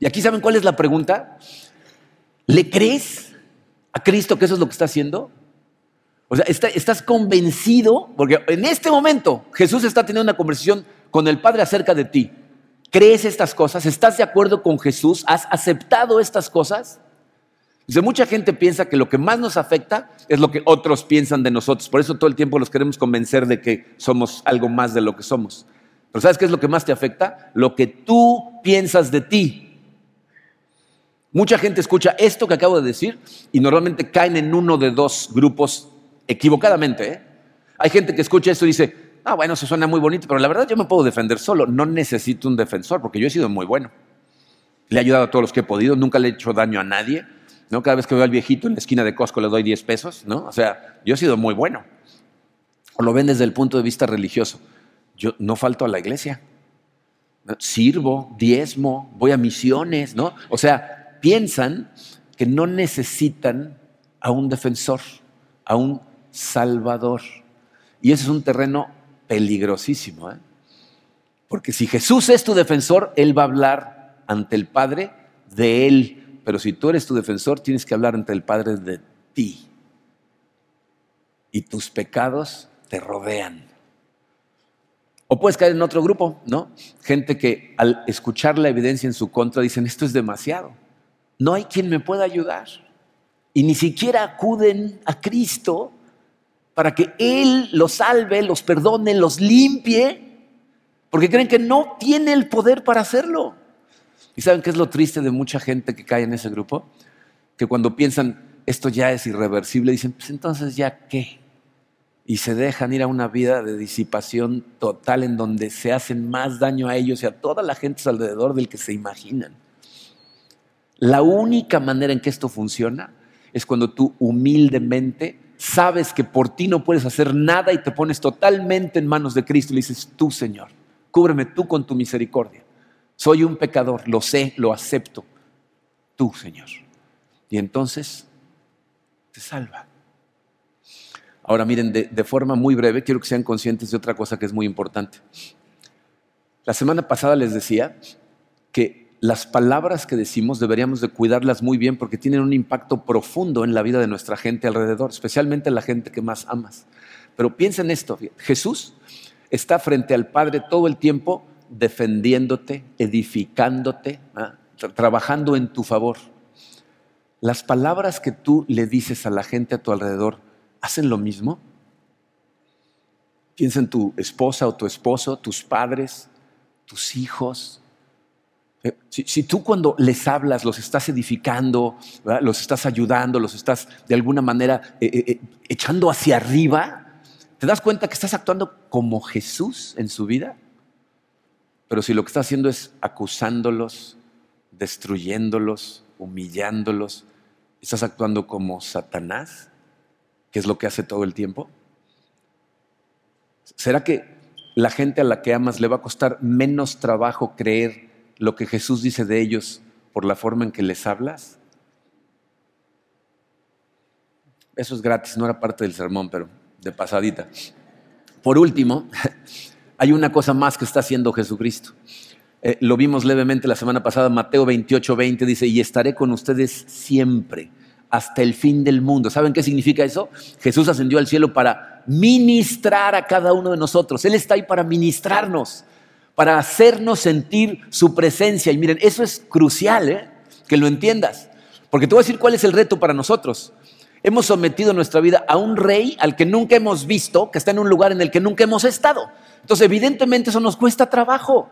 Y aquí saben cuál es la pregunta. ¿Le crees a Cristo que eso es lo que está haciendo? O sea, estás convencido, porque en este momento Jesús está teniendo una conversación con el Padre acerca de ti. ¿Crees estas cosas? ¿Estás de acuerdo con Jesús? ¿Has aceptado estas cosas? Dice, mucha gente piensa que lo que más nos afecta es lo que otros piensan de nosotros. Por eso todo el tiempo los queremos convencer de que somos algo más de lo que somos. Pero ¿sabes qué es lo que más te afecta? Lo que tú piensas de ti. Mucha gente escucha esto que acabo de decir y normalmente caen en uno de dos grupos equivocadamente. ¿eh? Hay gente que escucha esto y dice, ah, bueno, eso suena muy bonito, pero la verdad yo me puedo defender solo. No necesito un defensor porque yo he sido muy bueno. Le he ayudado a todos los que he podido, nunca le he hecho daño a nadie. ¿no? Cada vez que veo al viejito en la esquina de Costco le doy 10 pesos. ¿no? O sea, yo he sido muy bueno. O lo ven desde el punto de vista religioso. Yo no falto a la iglesia. Sirvo, diezmo, voy a misiones, ¿no? O sea, piensan que no necesitan a un defensor, a un salvador. Y ese es un terreno peligrosísimo. ¿eh? Porque si Jesús es tu defensor, Él va a hablar ante el Padre de Él. Pero si tú eres tu defensor, tienes que hablar ante el Padre de ti. Y tus pecados te rodean. O puedes caer en otro grupo, ¿no? Gente que al escuchar la evidencia en su contra dicen, esto es demasiado no hay quien me pueda ayudar. Y ni siquiera acuden a Cristo para que Él los salve, los perdone, los limpie, porque creen que no tiene el poder para hacerlo. ¿Y saben qué es lo triste de mucha gente que cae en ese grupo? Que cuando piensan, esto ya es irreversible, dicen, pues entonces ya qué. Y se dejan ir a una vida de disipación total en donde se hacen más daño a ellos y a toda la gente alrededor del que se imaginan. La única manera en que esto funciona es cuando tú humildemente sabes que por ti no puedes hacer nada y te pones totalmente en manos de Cristo y le dices, tú Señor, cúbreme tú con tu misericordia. Soy un pecador, lo sé, lo acepto. Tú, Señor. Y entonces te salva. Ahora miren, de, de, forma muy breve, quiero que sean conscientes de otra cosa que es muy importante. La semana pasada les decía que las palabras que decimos deberíamos de cuidarlas muy bien porque tienen un impacto profundo en la vida de nuestra gente alrededor, especialmente la gente que más amas. Pero piensa en esto, Jesús está frente al Padre todo el tiempo defendiéndote, edificándote, ¿ah? trabajando en tu favor. Las palabras que tú le dices a la gente a tu alrededor, ¿hacen lo mismo? Piensa en tu esposa o tu esposo, tus padres, tus hijos, eh, si, tú cuando les hablas los estás edificando, los estás ayudando, los estás de alguna manera eh, eh, echando hacia arriba, ¿te das cuenta que estás actuando como Jesús en su vida? Pero si lo que estás haciendo es acusándolos, destruyéndolos, humillándolos, ¿estás actuando como Satanás? que es lo que hace todo el tiempo? ¿Será que la gente a la que amas le va a costar menos trabajo creer lo que Jesús dice de ellos por la forma en que les hablas? Eso es gratis, no era parte del sermón, pero de pasadita. Por último, hay una cosa más que está haciendo Jesucristo. Eh, lo vimos levemente la semana pasada, Mateo 28, 20 dice, y estaré con ustedes siempre, hasta el fin del mundo. ¿Saben qué significa eso? Jesús ascendió al cielo para ministrar a cada uno de nosotros. Él está ahí para ministrarnos para hacernos sentir su presencia. Y miren, eso es crucial, ¿eh? que lo entiendas. Porque te voy a decir cuál es el reto para nosotros. Hemos sometido nuestra vida a un rey al que nunca hemos visto, que está en un lugar en el que nunca hemos estado. Entonces, evidentemente eso nos cuesta trabajo.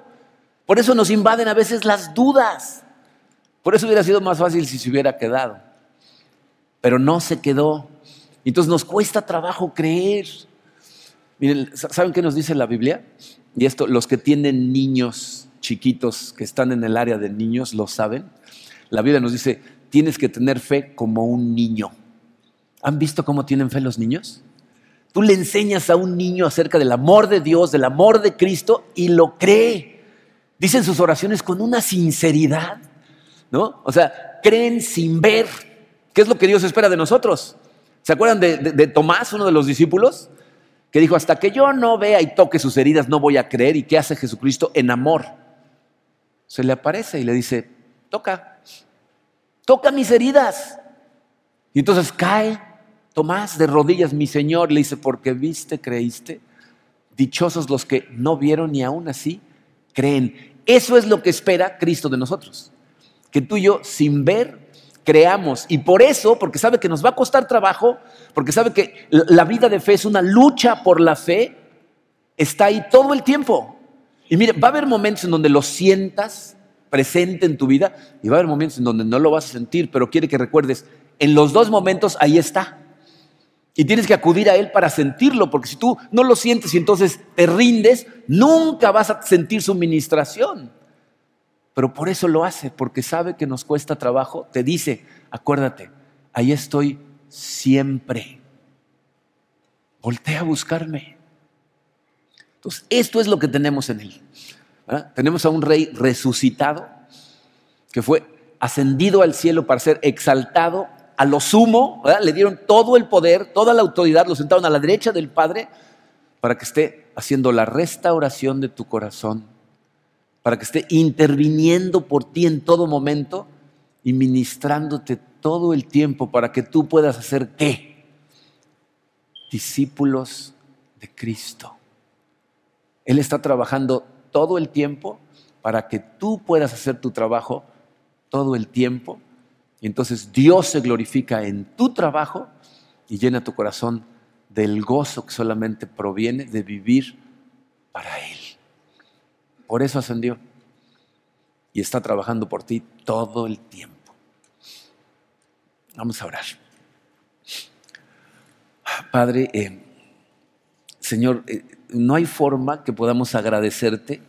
Por eso nos invaden a veces las dudas. Por eso hubiera sido más fácil si se hubiera quedado. Pero no se quedó. Entonces nos cuesta trabajo creer. Miren, ¿saben qué nos dice la Biblia? Y esto los que tienen niños chiquitos que están en el área de niños lo saben. La Biblia nos dice, tienes que tener fe como un niño. ¿Han visto cómo tienen fe los niños? Tú le enseñas a un niño acerca del amor de Dios, del amor de Cristo y lo cree. Dicen sus oraciones con una sinceridad, ¿no? O sea, creen sin ver. ¿Qué es lo que Dios espera de nosotros? ¿Se acuerdan de, de Tomás, uno de los discípulos? Que dijo, hasta que yo no vea y toque sus heridas, no voy a creer. ¿Y qué hace Jesucristo en amor? Se le aparece y le dice, toca, toca mis heridas. Y entonces cae Tomás de rodillas, mi Señor, le dice, porque viste, creíste. dichosos los que no vieron y aún así creen. Eso es lo que espera Cristo de nosotros. Que tú y yo, sin ver, creamos. Y por eso, porque sabe que nos va a costar trabajo, porque sabe que la vida de fe es una lucha por la fe, está ahí todo el tiempo. Y mire, va a haber momentos en donde lo sientas presente en tu vida y va a haber momentos en donde no lo vas a sentir, pero quiere que recuerdes, en los dos momentos ahí está. Y tienes que acudir a Él para sentirlo, porque si tú no lo sientes y entonces te rindes, nunca vas a sentir su ministración. Pero por eso lo hace, porque sabe que nos cuesta trabajo. Te dice, acuérdate, ahí estoy siempre. Voltea a buscarme. Entonces, esto es lo que tenemos en Él. Tenemos a un rey resucitado que fue ascendido al cielo para ser exaltado a lo sumo, le dieron todo el poder, toda la autoridad, lo sentaron a la derecha del Padre para que esté haciendo la restauración de tu corazón, para que esté interviniendo por ti en todo momento y ministrándote todo el tiempo para que tú puedas hacer qué? Discípulos de Cristo. Él está trabajando todo el tiempo para que tú puedas hacer tu trabajo todo el tiempo y entonces Dios se glorifica en tu trabajo y llena tu corazón del gozo que solamente proviene de vivir para Él. Por eso ascendió y está trabajando por ti todo el tiempo. Vamos a orar. Padre, eh, Señor, eh, no hay forma que podamos agradecerte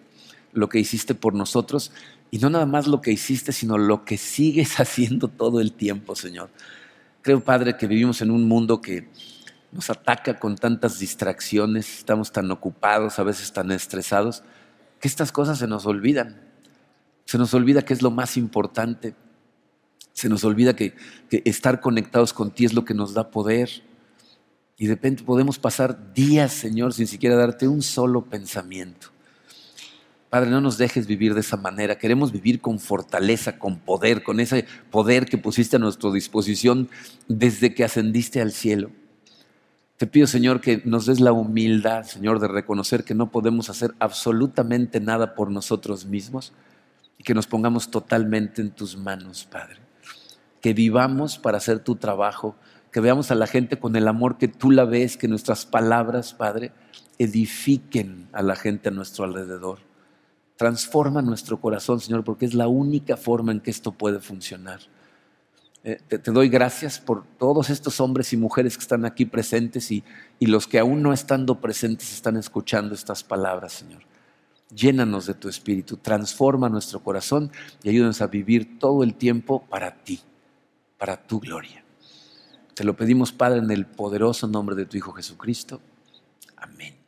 lo que hiciste por nosotros y no nada más lo que hiciste, sino lo que sigues haciendo todo el tiempo, Señor. Creo, Padre, que vivimos en un mundo que nos ataca con tantas distracciones, estamos tan ocupados, a veces tan estresados, que estas cosas se nos olvidan. Se nos olvida que es lo más importante. Se nos olvida que, estar conectados con ti es lo que nos da poder. Y de repente podemos pasar días, Señor, sin siquiera darte un solo pensamiento. Padre, no nos dejes vivir de esa manera. Queremos vivir con fortaleza, con poder, con ese poder que pusiste a nuestra disposición desde que ascendiste al cielo. Te pido, Señor, que nos des la humildad, Señor, de reconocer que no podemos hacer absolutamente nada por nosotros mismos y que nos pongamos totalmente en tus manos, Padre. Que vivamos para hacer tu trabajo, que veamos a la gente con el amor que tú la ves, que nuestras palabras, Padre, edifiquen a la gente a nuestro alrededor. Transforma nuestro corazón, Señor, porque es la única forma en que esto puede funcionar. Eh, te, doy gracias por todos estos hombres y mujeres que están aquí presentes y, y los que aún no estando presentes están escuchando estas palabras, Señor. Llénanos de tu espíritu, transforma nuestro corazón y ayúdanos a vivir todo el tiempo para ti, para tu gloria. Te lo pedimos, Padre, en el poderoso nombre de tu Hijo Jesucristo. Amén.